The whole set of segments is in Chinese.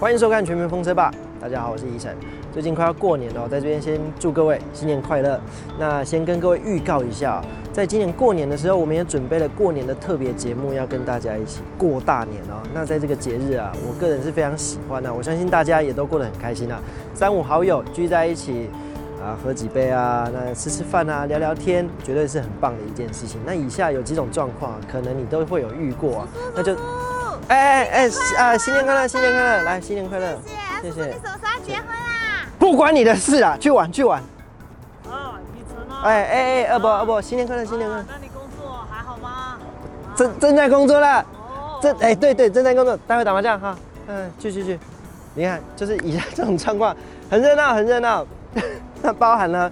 欢迎收看《全民风车吧》，大家好，我是宜晨。最近快要过年了，在这边先祝各位新年快乐。那先跟各位预告一下，在今年过年的时候，我们也准备了过年的特别节目，要跟大家一起过大年哦。那在这个节日啊，我个人是非常喜欢的，我相信大家也都过得很开心啊。三五好友聚在一起啊，喝几杯啊，那吃吃饭啊，聊聊天，绝对是很棒的一件事情。那以下有几种状况，可能你都会有遇过啊，那就。哎哎哎啊！新年快乐，新年快乐！来，新年快乐！谢谢，什么时候结婚啦？不关你的事啊，去玩去玩。啊，你成了。哎哎哎，二伯二伯，新年快乐，新年快乐。那你工作还好吗？正正在工作了。哦。正哎对对，正在工作，待会打麻将哈。嗯，去去去。你看，就是以下这种状况，很热闹很热闹。那包含了，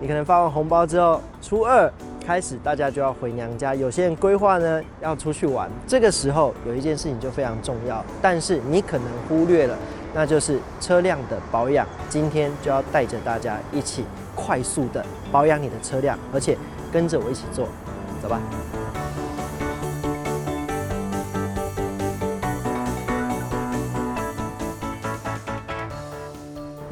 你可能发完红包之后，初二。开始，大家就要回娘家。有些人规划呢要出去玩，这个时候有一件事情就非常重要，但是你可能忽略了，那就是车辆的保养。今天就要带着大家一起快速的保养你的车辆，而且跟着我一起做，走吧。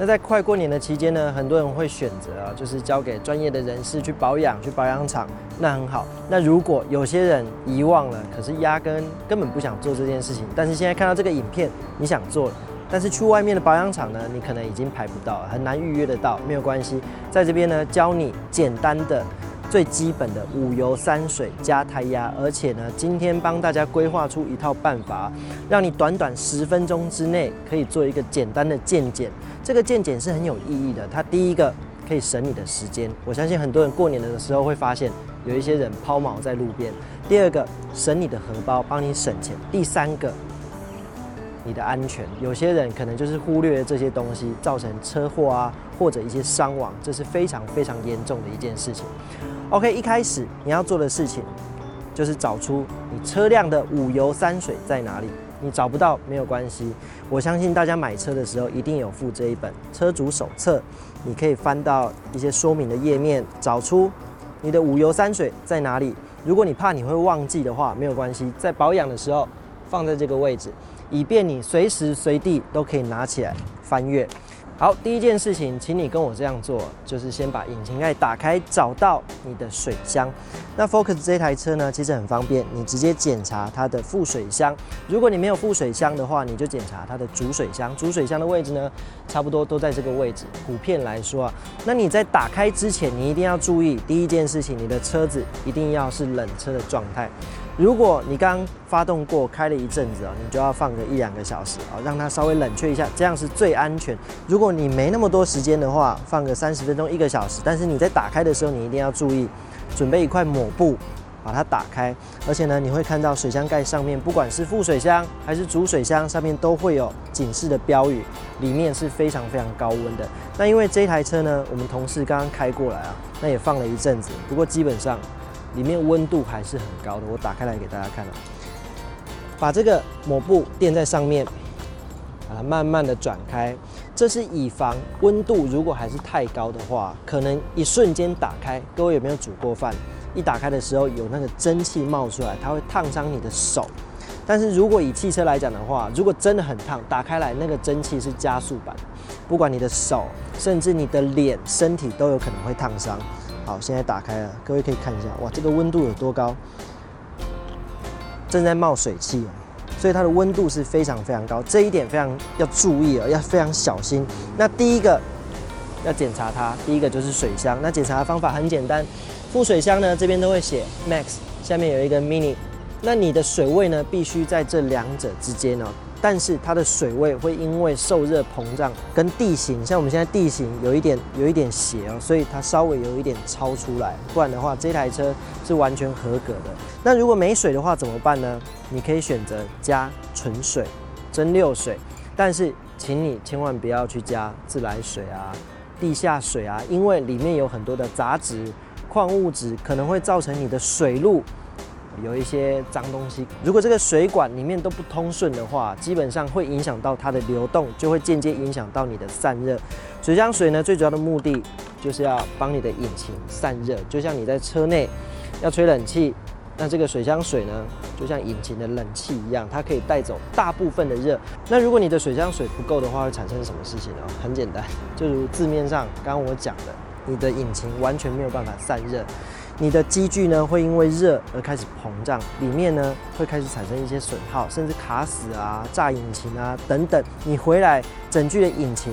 那在快过年的期间呢，很多人会选择啊，就是交给专业的人士去保养，去保养厂，那很好。那如果有些人遗忘了，可是压根根本不想做这件事情，但是现在看到这个影片，你想做，但是去外面的保养厂呢，你可能已经排不到，很难预约得到。没有关系，在这边呢，教你简单的。最基本的五油三水加胎压，而且呢，今天帮大家规划出一套办法，让你短短十分钟之内可以做一个简单的健检。这个健检是很有意义的，它第一个可以省你的时间，我相信很多人过年的时候会发现有一些人抛锚在路边。第二个省你的荷包，帮你省钱。第三个。你的安全，有些人可能就是忽略了这些东西，造成车祸啊，或者一些伤亡，这是非常非常严重的一件事情。OK，一开始你要做的事情就是找出你车辆的五油三水在哪里。你找不到没有关系，我相信大家买车的时候一定有附这一本车主手册，你可以翻到一些说明的页面，找出你的五油三水在哪里。如果你怕你会忘记的话，没有关系，在保养的时候放在这个位置。以便你随时随地都可以拿起来翻阅。好，第一件事情，请你跟我这样做，就是先把引擎盖打开，找到你的水箱。那 Focus 这台车呢，其实很方便，你直接检查它的副水箱。如果你没有副水箱的话，你就检查它的主水箱。主水箱的位置呢，差不多都在这个位置。普遍来说啊，那你在打开之前，你一定要注意第一件事情，你的车子一定要是冷车的状态。如果你刚发动过，开了一阵子啊，你就要放个一两个小时啊，让它稍微冷却一下，这样是最安全。如果你没那么多时间的话，放个三十分钟、一个小时。但是你在打开的时候，你一定要注意，准备一块抹布把它打开。而且呢，你会看到水箱盖上面，不管是副水箱还是主水箱，上面都会有警示的标语，里面是非常非常高温的。那因为这台车呢，我们同事刚刚开过来啊，那也放了一阵子，不过基本上。里面温度还是很高的，我打开来给大家看啊。把这个抹布垫在上面，把它慢慢的转开，这是以防温度如果还是太高的话，可能一瞬间打开。各位有没有煮过饭？一打开的时候有那个蒸汽冒出来，它会烫伤你的手。但是如果以汽车来讲的话，如果真的很烫，打开来那个蒸汽是加速版，不管你的手，甚至你的脸、身体都有可能会烫伤。好，现在打开了，各位可以看一下，哇，这个温度有多高？正在冒水汽，所以它的温度是非常非常高，这一点非常要注意哦，要非常小心。那第一个要检查它，第一个就是水箱。那检查的方法很简单，副水箱呢这边都会写 Max，下面有一个 Mini，那你的水位呢必须在这两者之间哦。但是它的水位会因为受热膨胀，跟地形，像我们现在地形有一点有一点斜哦，所以它稍微有一点超出来，不然的话这台车是完全合格的。那如果没水的话怎么办呢？你可以选择加纯水、蒸馏水，但是请你千万不要去加自来水啊、地下水啊，因为里面有很多的杂质、矿物质，可能会造成你的水路。有一些脏东西，如果这个水管里面都不通顺的话，基本上会影响到它的流动，就会间接影响到你的散热。水箱水呢，最主要的目的就是要帮你的引擎散热，就像你在车内要吹冷气，那这个水箱水呢，就像引擎的冷气一样，它可以带走大部分的热。那如果你的水箱水不够的话，会产生什么事情呢？很简单，就如字面上刚刚我讲的，你的引擎完全没有办法散热，你的机具呢会因为热而开始膨胀，里面呢会开始产生一些损耗，甚至卡死啊、炸引擎啊等等。你回来整具的引擎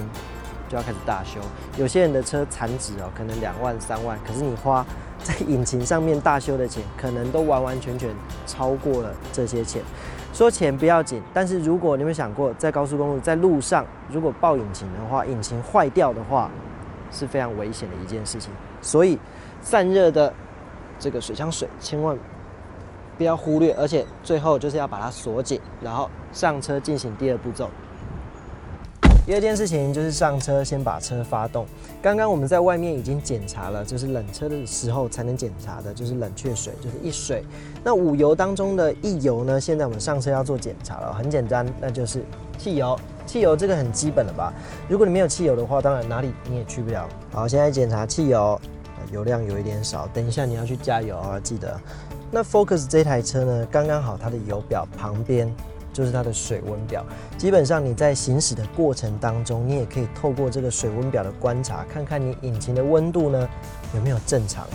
就要开始大修。有些人的车残值哦，可能两万、三万，可是你花。在引擎上面大修的钱，可能都完完全全超过了这些钱。说钱不要紧，但是如果你有想过，在高速公路在路上，如果爆引擎的话，引擎坏掉的话，是非常危险的一件事情。所以散热的这个水箱水，千万不要忽略，而且最后就是要把它锁紧，然后上车进行第二步骤。第二件事情就是上车先把车发动。刚刚我们在外面已经检查了，就是冷车的时候才能检查的，就是冷却水，就是一水。那五油当中的一油呢？现在我们上车要做检查了，很简单，那就是汽油。汽油这个很基本了吧？如果你没有汽油的话，当然哪里你也去不了。好，现在检查汽油，油量有一点少，等一下你要去加油啊，记得。那 Focus 这台车呢，刚刚好它的油表旁边。就是它的水温表，基本上你在行驶的过程当中，你也可以透过这个水温表的观察，看看你引擎的温度呢有没有正常，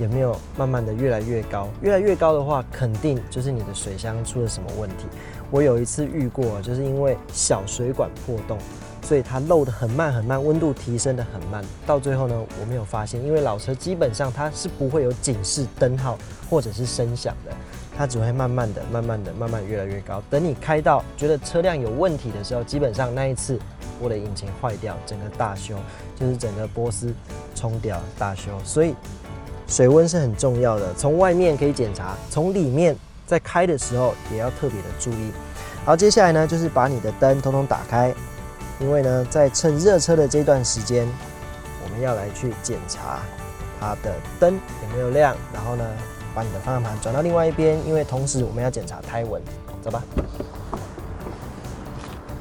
有没有慢慢的越来越高，越来越高的话，肯定就是你的水箱出了什么问题。我有一次遇过，就是因为小水管破洞，所以它漏的很慢很慢，温度提升的很慢，到最后呢，我没有发现，因为老车基本上它是不会有警示灯号或者是声响的。它只会慢慢的、慢慢的、慢慢越来越高。等你开到觉得车辆有问题的时候，基本上那一次我的引擎坏掉，整个大修，就是整个波斯冲掉大修。所以水温是很重要的，从外面可以检查，从里面在开的时候也要特别的注意。好，接下来呢就是把你的灯通通打开，因为呢在趁热车的这段时间，我们要来去检查它的灯有没有亮，然后呢。把你的方向盘转到另外一边，因为同时我们要检查胎纹，走吧。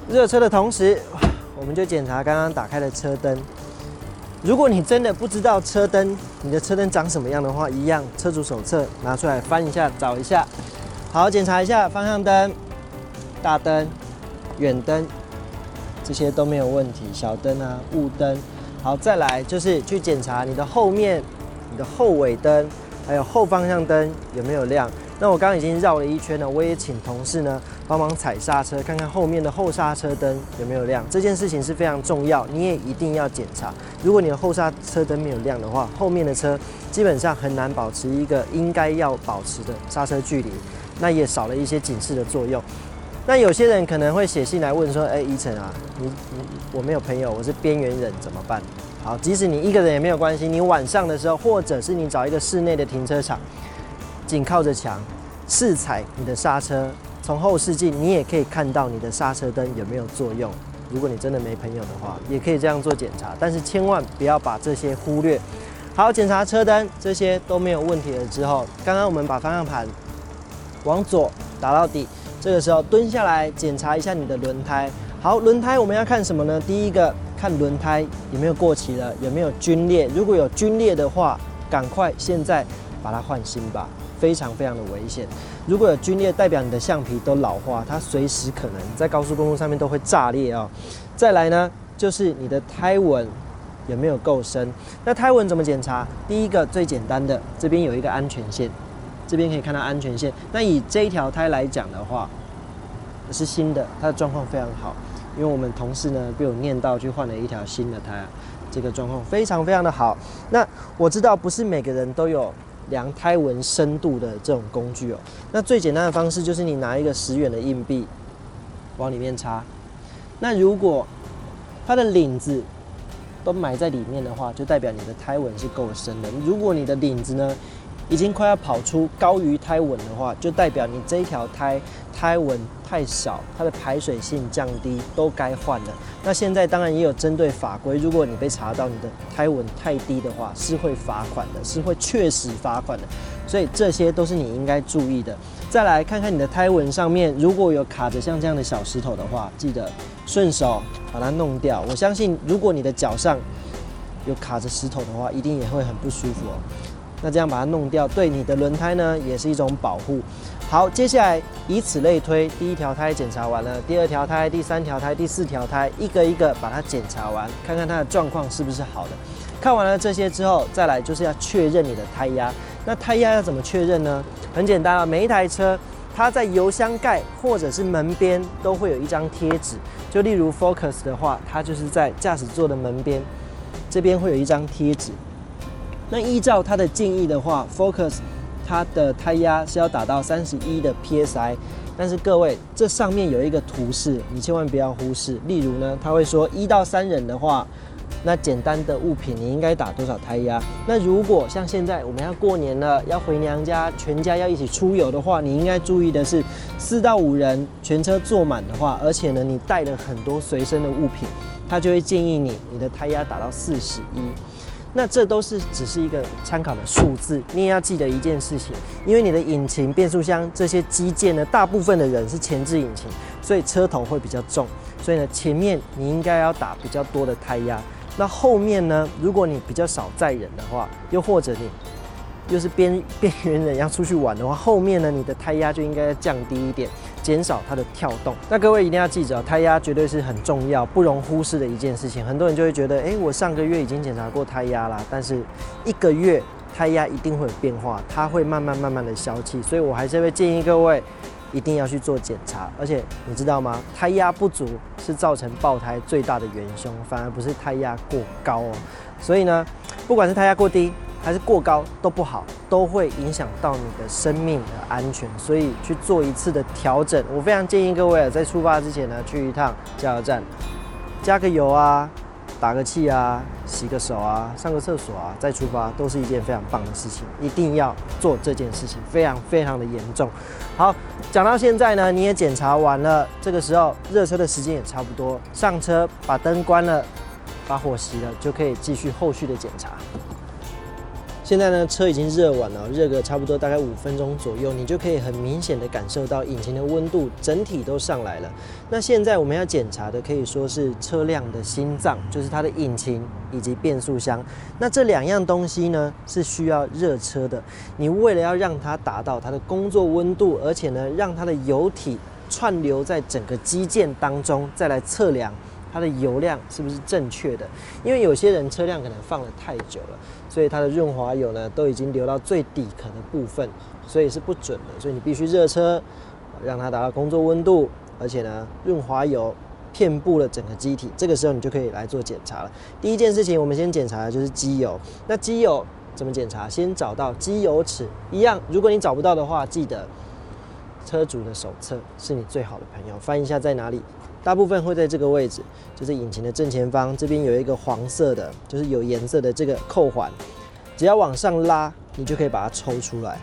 热车的同时，我们就检查刚刚打开的车灯。如果你真的不知道车灯，你的车灯长什么样的话，一样车主手册拿出来翻一下，找一下。好，检查一下方向灯、大灯、远灯，这些都没有问题。小灯啊、雾灯，好，再来就是去检查你的后面、你的后尾灯。还有后方向灯有没有亮？那我刚刚已经绕了一圈了，我也请同事呢帮忙踩刹车，看看后面的后刹车灯有没有亮。这件事情是非常重要，你也一定要检查。如果你的后刹车灯没有亮的话，后面的车基本上很难保持一个应该要保持的刹车距离，那也少了一些警示的作用。那有些人可能会写信来问说：“哎，依晨啊，你你我没有朋友，我是边缘人，怎么办？”好，即使你一个人也没有关系。你晚上的时候，或者是你找一个室内的停车场，紧靠着墙，试踩你的刹车，从后视镜你也可以看到你的刹车灯有没有作用。如果你真的没朋友的话，也可以这样做检查，但是千万不要把这些忽略。好，检查车灯这些都没有问题了之后，刚刚我们把方向盘往左打到底，这个时候蹲下来检查一下你的轮胎。好，轮胎我们要看什么呢？第一个。看轮胎有没有过期了，有没有皲裂。如果有皲裂的话，赶快现在把它换新吧，非常非常的危险。如果有皲裂，代表你的橡皮都老化，它随时可能在高速公路上面都会炸裂啊。再来呢，就是你的胎纹有没有够深。那胎纹怎么检查？第一个最简单的，这边有一个安全线，这边可以看到安全线。那以这一条胎来讲的话，是新的，它的状况非常好。因为我们同事呢被我念到去换了一条新的胎，这个状况非常非常的好。那我知道不是每个人都有量胎纹深度的这种工具哦。那最简单的方式就是你拿一个十元的硬币往里面插。那如果它的领子都埋在里面的话，就代表你的胎纹是够深的。如果你的领子呢已经快要跑出高于胎纹的话，就代表你这一条胎胎纹。太少，它的排水性降低，都该换了。那现在当然也有针对法规，如果你被查到你的胎纹太低的话，是会罚款的，是会确实罚款的。所以这些都是你应该注意的。再来看看你的胎纹上面，如果有卡着像这样的小石头的话，记得顺手把它弄掉。我相信，如果你的脚上有卡着石头的话，一定也会很不舒服哦。那这样把它弄掉，对你的轮胎呢也是一种保护。好，接下来以此类推，第一条胎检查完了，第二条胎、第三条胎、第四条胎，一个一个把它检查完，看看它的状况是不是好的。看完了这些之后，再来就是要确认你的胎压。那胎压要怎么确认呢？很简单啊，每一台车它在油箱盖或者是门边都会有一张贴纸。就例如 Focus 的话，它就是在驾驶座的门边，这边会有一张贴纸。那依照它的建议的话，Focus。它的胎压是要达到三十一的 psi，但是各位，这上面有一个图示，你千万不要忽视。例如呢，他会说一到三人的话，那简单的物品你应该打多少胎压？那如果像现在我们要过年了，要回娘家，全家要一起出游的话，你应该注意的是四到五人全车坐满的话，而且呢你带了很多随身的物品，他就会建议你你的胎压打到四十一。那这都是只是一个参考的数字，你也要记得一件事情，因为你的引擎、变速箱这些机件呢，大部分的人是前置引擎，所以车头会比较重，所以呢，前面你应该要打比较多的胎压。那后面呢，如果你比较少载人的话，又或者你又是边 边缘人要出去玩的话，后面呢，你的胎压就应该降低一点。减少它的跳动。那各位一定要记着，胎压绝对是很重要、不容忽视的一件事情。很多人就会觉得，哎，我上个月已经检查过胎压啦，但是一个月胎压一定会有变化，它会慢慢慢慢的消气。所以我还是会建议各位一定要去做检查。而且你知道吗？胎压不足是造成爆胎最大的元凶，反而不是胎压过高哦。所以呢，不管是胎压过低，还是过高都不好，都会影响到你的生命的安全，所以去做一次的调整。我非常建议各位，在出发之前呢，去一趟加油站，加个油啊，打个气啊，洗个手啊，上个厕所啊，再出发，都是一件非常棒的事情。一定要做这件事情，非常非常的严重。好，讲到现在呢，你也检查完了，这个时候热车的时间也差不多，上车把灯关了，把火熄了，就可以继续后续的检查。现在呢，车已经热完了，热个差不多大概五分钟左右，你就可以很明显的感受到引擎的温度整体都上来了。那现在我们要检查的可以说是车辆的心脏，就是它的引擎以及变速箱。那这两样东西呢是需要热车的。你为了要让它达到它的工作温度，而且呢让它的油体串流在整个机件当中，再来测量。它的油量是不是正确的？因为有些人车辆可能放了太久了，所以它的润滑油呢都已经流到最底壳的部分，所以是不准的。所以你必须热车，让它达到工作温度，而且呢润滑油遍布了整个机体。这个时候你就可以来做检查了。第一件事情，我们先检查的就是机油。那机油怎么检查？先找到机油尺，一样。如果你找不到的话，记得车主的手册是你最好的朋友，翻一下在哪里。大部分会在这个位置，就是引擎的正前方，这边有一个黄色的，就是有颜色的这个扣环，只要往上拉，你就可以把它抽出来。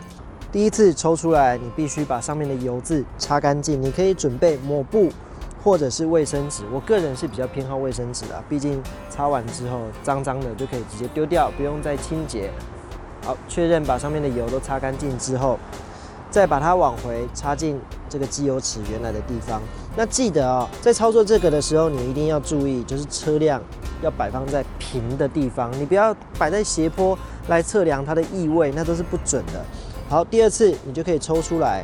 第一次抽出来，你必须把上面的油渍擦干净。你可以准备抹布或者是卫生纸，我个人是比较偏好卫生纸的，毕竟擦完之后脏脏的就可以直接丢掉，不用再清洁。好，确认把上面的油都擦干净之后。再把它往回插进这个机油尺原来的地方。那记得啊，在操作这个的时候，你一定要注意，就是车辆要摆放在平的地方，你不要摆在斜坡来测量它的异味，那都是不准的。好，第二次你就可以抽出来，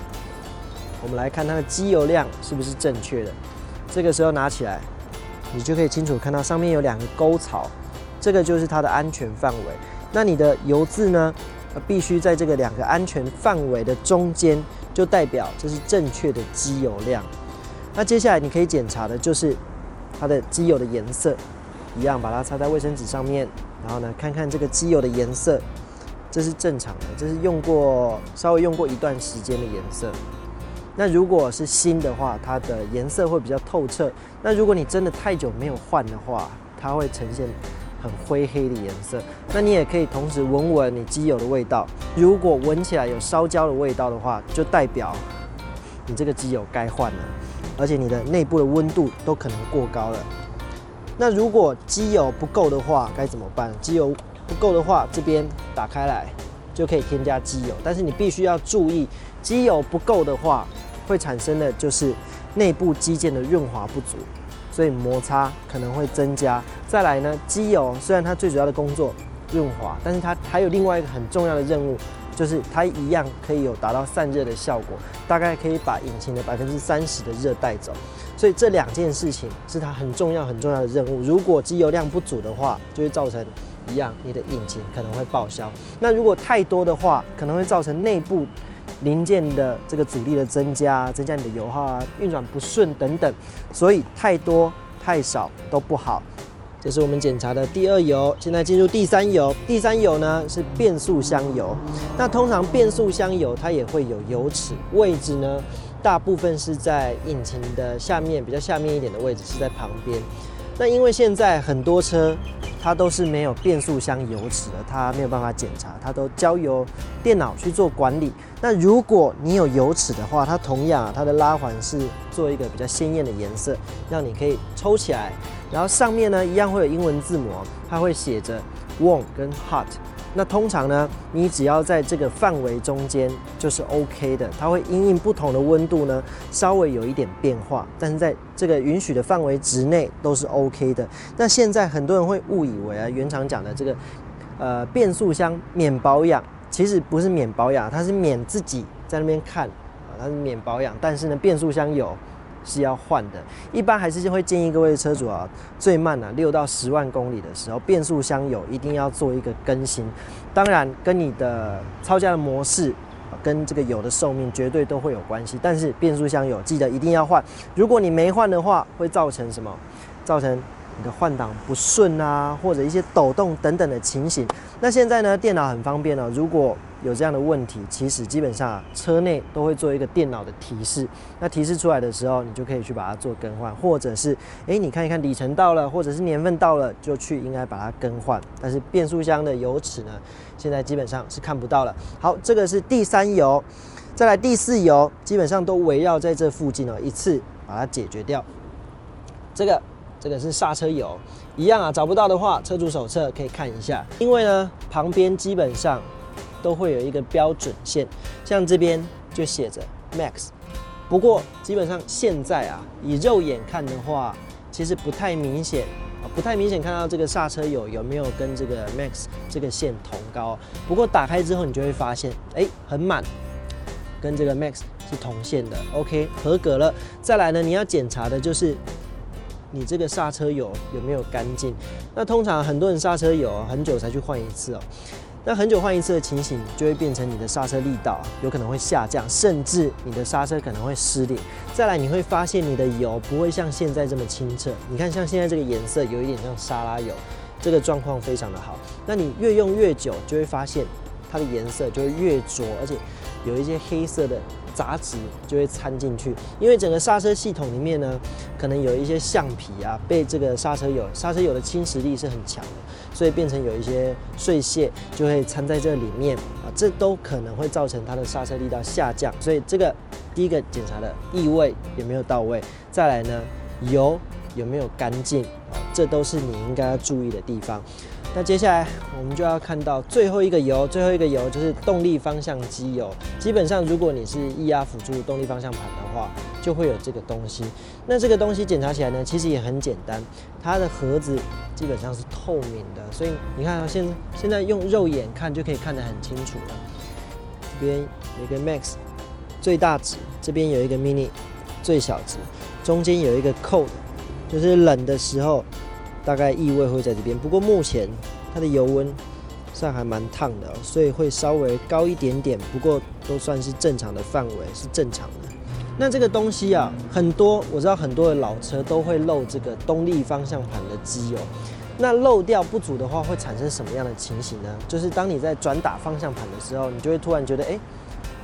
我们来看它的机油量是不是正确的。这个时候拿起来，你就可以清楚看到上面有两个沟槽，这个就是它的安全范围。那你的油渍呢？必须在这个两个安全范围的中间，就代表这是正确的机油量。那接下来你可以检查的就是它的机油的颜色，一样把它擦在卫生纸上面，然后呢看看这个机油的颜色，这是正常的，这是用过稍微用过一段时间的颜色。那如果是新的话，它的颜色会比较透彻。那如果你真的太久没有换的话，它会呈现。很灰黑的颜色，那你也可以同时闻闻你机油的味道。如果闻起来有烧焦的味道的话，就代表你这个机油该换了，而且你的内部的温度都可能过高了。那如果机油不够的话，该怎么办？机油不够的话，这边打开来就可以添加机油，但是你必须要注意，机油不够的话，会产生的就是内部机件的润滑不足。所以摩擦可能会增加。再来呢，机油虽然它最主要的工作润滑，但是它还有另外一个很重要的任务，就是它一样可以有达到散热的效果，大概可以把引擎的百分之三十的热带走。所以这两件事情是它很重要很重要的任务。如果机油量不足的话，就会造成一样，你的引擎可能会报销。那如果太多的话，可能会造成内部零件的这个阻力的增加，增加你的油耗啊，运转不顺等等。所以太多太少都不好。这是我们检查的第二油，现在进入第三油。第三油呢是变速箱油。那通常变速箱油它也会有油尺，位置呢大部分是在引擎的下面，比较下面一点的位置是在旁边。那因为现在很多车它都是没有变速箱油尺的，它没有办法检查，它都交由电脑去做管理。那如果你有油尺的话，它同样啊它的拉环是做一个比较鲜艳的颜色，让你可以抽起来。然后上面呢，一样会有英文字母，它会写着 warm 跟 hot。那通常呢，你只要在这个范围中间就是 OK 的，它会因应不同的温度呢，稍微有一点变化，但是在这个允许的范围之内都是 OK 的。那现在很多人会误以为啊，原厂讲的这个呃变速箱免保养，其实不是免保养，它是免自己在那边看啊，它是免保养，但是呢，变速箱有。是要换的，一般还是会建议各位车主啊，最慢啊六到十万公里的时候，变速箱油一定要做一个更新。当然，跟你的操驾的模式，跟这个油的寿命绝对都会有关系。但是变速箱油记得一定要换，如果你没换的话，会造成什么？造成。你的换挡不顺啊，或者一些抖动等等的情形。那现在呢，电脑很方便哦。如果有这样的问题，其实基本上车内都会做一个电脑的提示。那提示出来的时候，你就可以去把它做更换，或者是诶，你看一看里程到了，或者是年份到了，就去应该把它更换。但是变速箱的油尺呢，现在基本上是看不到了。好，这个是第三油，再来第四油，基本上都围绕在这附近哦，一次把它解决掉。这个。这个是刹车油，一样啊，找不到的话，车主手册可以看一下。因为呢，旁边基本上都会有一个标准线，像这边就写着 Max。不过基本上现在啊，以肉眼看的话，其实不太明显，不太明显看到这个刹车油有没有跟这个 Max 这个线同高。不过打开之后，你就会发现，哎，很满，跟这个 Max 是同线的，OK，合格了。再来呢，你要检查的就是。你这个刹车油有没有干净？那通常很多人刹车油很久才去换一次哦。那很久换一次的情形，就会变成你的刹车力道有可能会下降，甚至你的刹车可能会失灵。再来，你会发现你的油不会像现在这么清澈。你看，像现在这个颜色有一点像沙拉油，这个状况非常的好。那你越用越久，就会发现它的颜色就会越浊，而且有一些黑色的。杂质就会掺进去，因为整个刹车系统里面呢，可能有一些橡皮啊，被这个刹车油刹车油的侵蚀力是很强的，所以变成有一些碎屑就会掺在这里面啊，这都可能会造成它的刹车力道下降。所以这个第一个检查的异味有没有到位，再来呢油有没有干净啊，这都是你应该要注意的地方。那接下来我们就要看到最后一个油，最后一个油就是动力方向机油。基本上，如果你是液压辅助动力方向盘的话，就会有这个东西。那这个东西检查起来呢，其实也很简单，它的盒子基本上是透明的，所以你看，现现在用肉眼看就可以看得很清楚了。这边有一个 Max 最大值，这边有一个 Mini 最小值，中间有一个 Cold，就是冷的时候。大概异味会在这边，不过目前它的油温算还蛮烫的，所以会稍微高一点点，不过都算是正常的范围，是正常的。那这个东西啊，很多我知道很多的老车都会漏这个动力方向盘的机油，那漏掉不足的话，会产生什么样的情形呢？就是当你在转打方向盘的时候，你就会突然觉得，哎，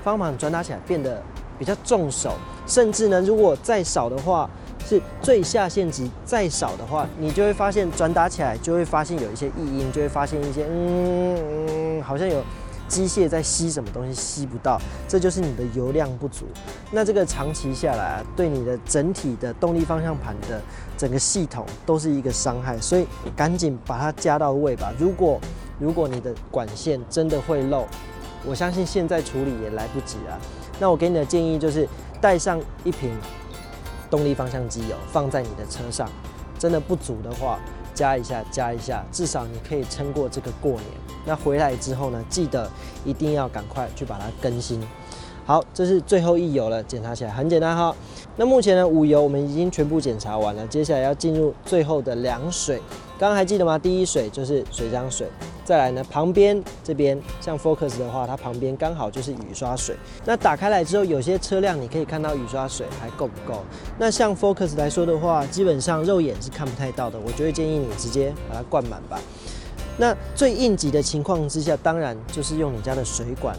方向盘转打起来变得比较重手，甚至呢，如果再少的话。是最下限值再少的话，你就会发现转打起来就会发现有一些异音，就会发现一些嗯嗯，好像有机械在吸什么东西吸不到，这就是你的油量不足。那这个长期下来啊，对你的整体的动力方向盘的整个系统都是一个伤害，所以赶紧把它加到位吧。如果如果你的管线真的会漏，我相信现在处理也来不及了。那我给你的建议就是带上一瓶。动力方向机油放在你的车上，真的不足的话，加一下，加一下，至少你可以撑过这个过年。那回来之后呢，记得一定要赶快去把它更新。好，这是最后一油了，检查起来很简单哈。那目前呢，五油我们已经全部检查完了，接下来要进入最后的凉水。刚刚还记得吗？第一水就是水浆水，再来呢，旁边这边像 Focus 的话，它旁边刚好就是雨刷水。那打开来之后，有些车辆你可以看到雨刷水还够不够？那像 Focus 来说的话，基本上肉眼是看不太到的，我就会建议你直接把它灌满吧。那最应急的情况之下，当然就是用你家的水管。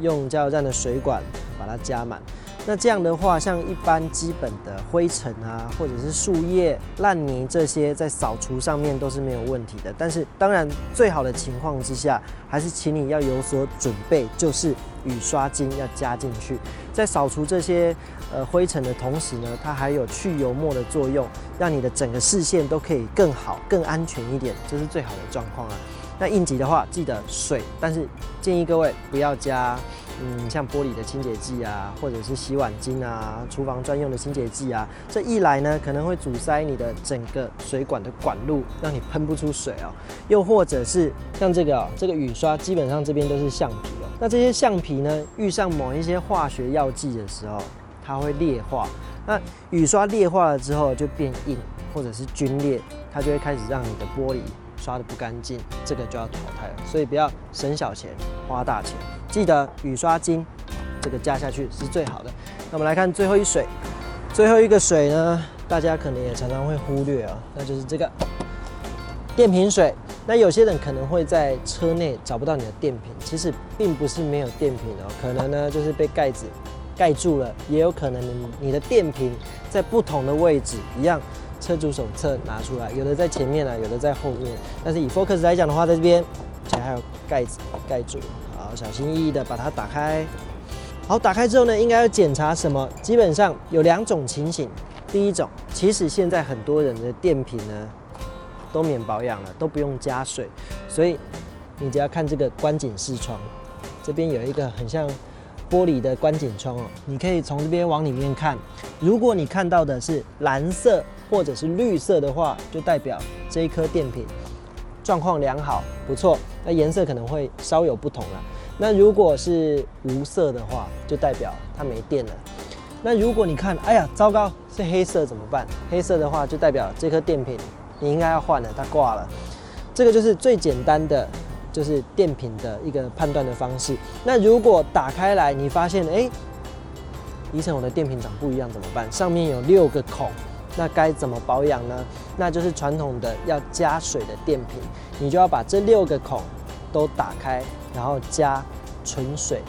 用加油站的水管把它加满，那这样的话，像一般基本的灰尘啊，或者是树叶、烂泥这些，在扫除上面都是没有问题的。但是，当然最好的情况之下，还是请你要有所准备，就是雨刷精要加进去，在扫除这些呃灰尘的同时呢，它还有去油墨的作用，让你的整个视线都可以更好、更安全一点，这是最好的状况啊。那应急的话，记得水，但是建议各位不要加，嗯，像玻璃的清洁剂啊，或者是洗碗巾啊，厨房专用的清洁剂啊，这一来呢，可能会阻塞你的整个水管的管路，让你喷不出水哦。又或者是像这个哦，这个雨刷，基本上这边都是橡皮哦。那这些橡皮呢，遇上某一些化学药剂的时候，它会裂化。那雨刷裂化了之后就变硬，或者是皲裂，它就会开始让你的玻璃。刷的不干净，这个就要淘汰了。所以不要省小钱花大钱，记得雨刷精这个加下去是最好的。那我们来看最后一水，最后一个水呢，大家可能也常常会忽略啊，那就是这个电瓶水。那有些人可能会在车内找不到你的电瓶，其实并不是没有电瓶哦，可能呢就是被盖子盖住了，也有可能你的电瓶在不同的位置一样。车主手册拿出来，有的在前面啊，有的在后面。但是以 Focus 来讲的话，在这边，而且还有盖子盖住。好，小心翼翼的把它打开。好，打开之后呢，应该要检查什么？基本上有两种情形。第一种，其实现在很多人的电瓶呢都免保养了，都不用加水，所以你只要看这个观景视窗，这边有一个很像。玻璃的观景窗哦，你可以从这边往里面看。如果你看到的是蓝色或者是绿色的话，就代表这一颗电瓶状况良好，不错。那颜色可能会稍有不同了。那如果是无色的话，就代表它没电了。那如果你看，哎呀，糟糕，是黑色怎么办？黑色的话就代表这颗电瓶你应该要换了，它挂了。这个就是最简单的。就是电瓶的一个判断的方式。那如果打开来，你发现哎，宜晨我的电瓶长不一样怎么办？上面有六个孔，那该怎么保养呢？那就是传统的要加水的电瓶，你就要把这六个孔都打开，然后加纯水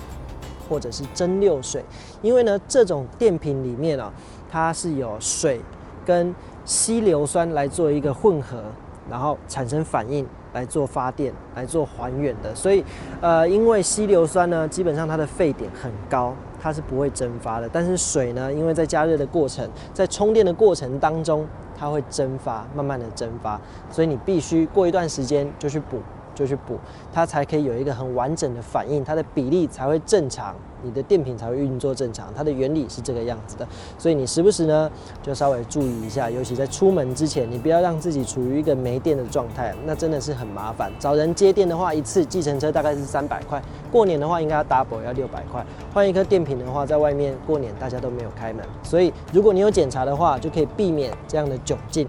或者是蒸馏水，因为呢这种电瓶里面啊，它是有水跟稀硫酸来做一个混合，然后产生反应。来做发电、来做还原的，所以，呃，因为稀硫酸呢，基本上它的沸点很高，它是不会蒸发的。但是水呢，因为在加热的过程、在充电的过程当中，它会蒸发，慢慢的蒸发，所以你必须过一段时间就去补。就去补，它才可以有一个很完整的反应，它的比例才会正常，你的电瓶才会运作正常。它的原理是这个样子的，所以你时不时呢就稍微注意一下，尤其在出门之前，你不要让自己处于一个没电的状态，那真的是很麻烦。找人接电的话，一次计程车大概是三百块，过年的话应该要 double 要六百块。换一颗电瓶的话，在外面过年大家都没有开门，所以如果你有检查的话，就可以避免这样的窘境。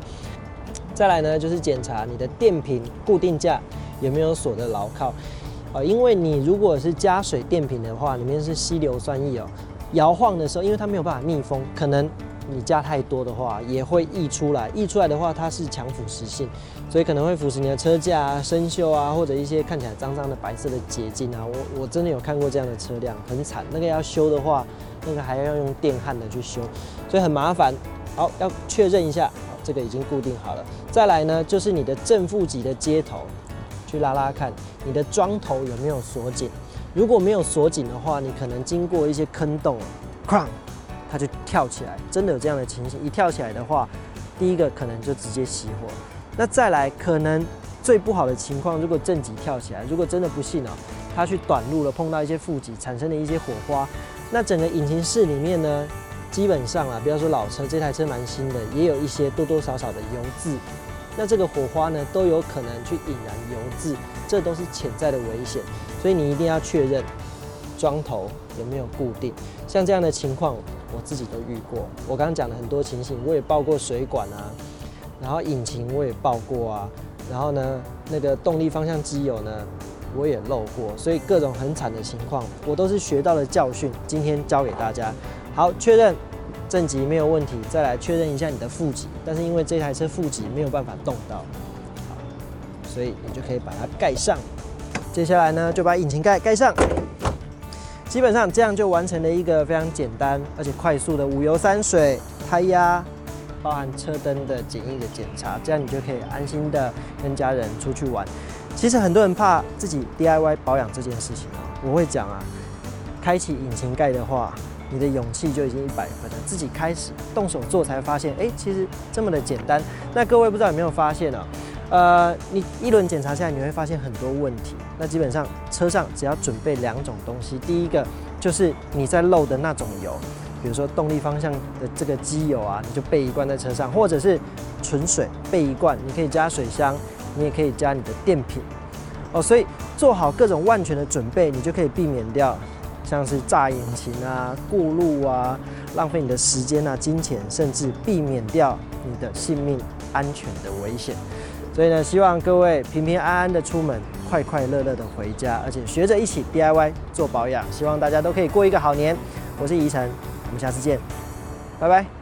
再来呢，就是检查你的电瓶固定架。有没有锁的牢靠？啊，因为你如果是加水电瓶的话，里面是稀硫酸液哦，摇晃的时候，因为它没有办法密封，可能你加太多的话，也会溢出来。溢出来的话，它是强腐蚀性，所以可能会腐蚀你的车架啊、生锈啊，或者一些看起来脏脏的白色的结晶啊。我我真的有看过这样的车辆，很惨。那个要修的话，那个还要用电焊的去修，所以很麻烦。好，要确认一下，这个已经固定好了。再来呢，就是你的正负极的接头。去拉拉看你的桩头有没有锁紧，如果没有锁紧的话，你可能经过一些坑洞，哐，它就跳起来。真的有这样的情形，一跳起来的话，第一个可能就直接熄火。那再来，可能最不好的情况，如果正极跳起来，如果真的不幸哦，它去短路了，碰到一些负极，产生了一些火花，那整个引擎室里面呢，基本上啊，不要说老车，这台车蛮新的，也有一些多多少少的油渍。那这个火花呢都有可能去引燃油渍，这都是潜在的危险，所以你一定要确认桩头有没有固定。像这样的情况，我自己都遇过。我刚刚讲了很多情形，我也报过水管啊，然后引擎我也报过啊，然后呢，那个动力方向机油呢，我也漏过，所以各种很惨的情况，我都是学到了教训，今天教给大家。好，确认正极没有问题，再来确认一下你的负极，但是因为这台车负极没有办法动到，好，所以你就可以把它盖上。接下来呢，就把引擎盖盖上。基本上这样就完成了一个非常简单而且快速的五油三水胎压，包含车灯的简易的检查，这样你就可以安心的跟家人出去玩。其实很多人怕自己 DIY 保养这件事情啊，我会讲啊，开启引擎盖的话，你的勇气就已经一百分了。自己开始动手做才发现，哎，其实这么的简单。那各位不知道有没有发现呢？呃，你一轮检查下来，你会发现很多问题。那基本上车上只要准备两种东西，第一个就是你在漏的那种油，比如说动力方向的这个机油啊，你就备一罐在车上，或者是纯水备一罐，你可以加水箱，你也可以加你的电瓶。哦，所以做好各种万全的准备，你就可以避免掉像是炸引擎啊、过路啊、浪费你的时间啊、金钱，甚至避免掉你的性命安全的危险。所以呢，希望各位平平安安的出门，快快乐乐的回家，而且学着一起 DIY 做保养。希望大家都可以过一个好年。我是宜晨，我们下次见，拜拜。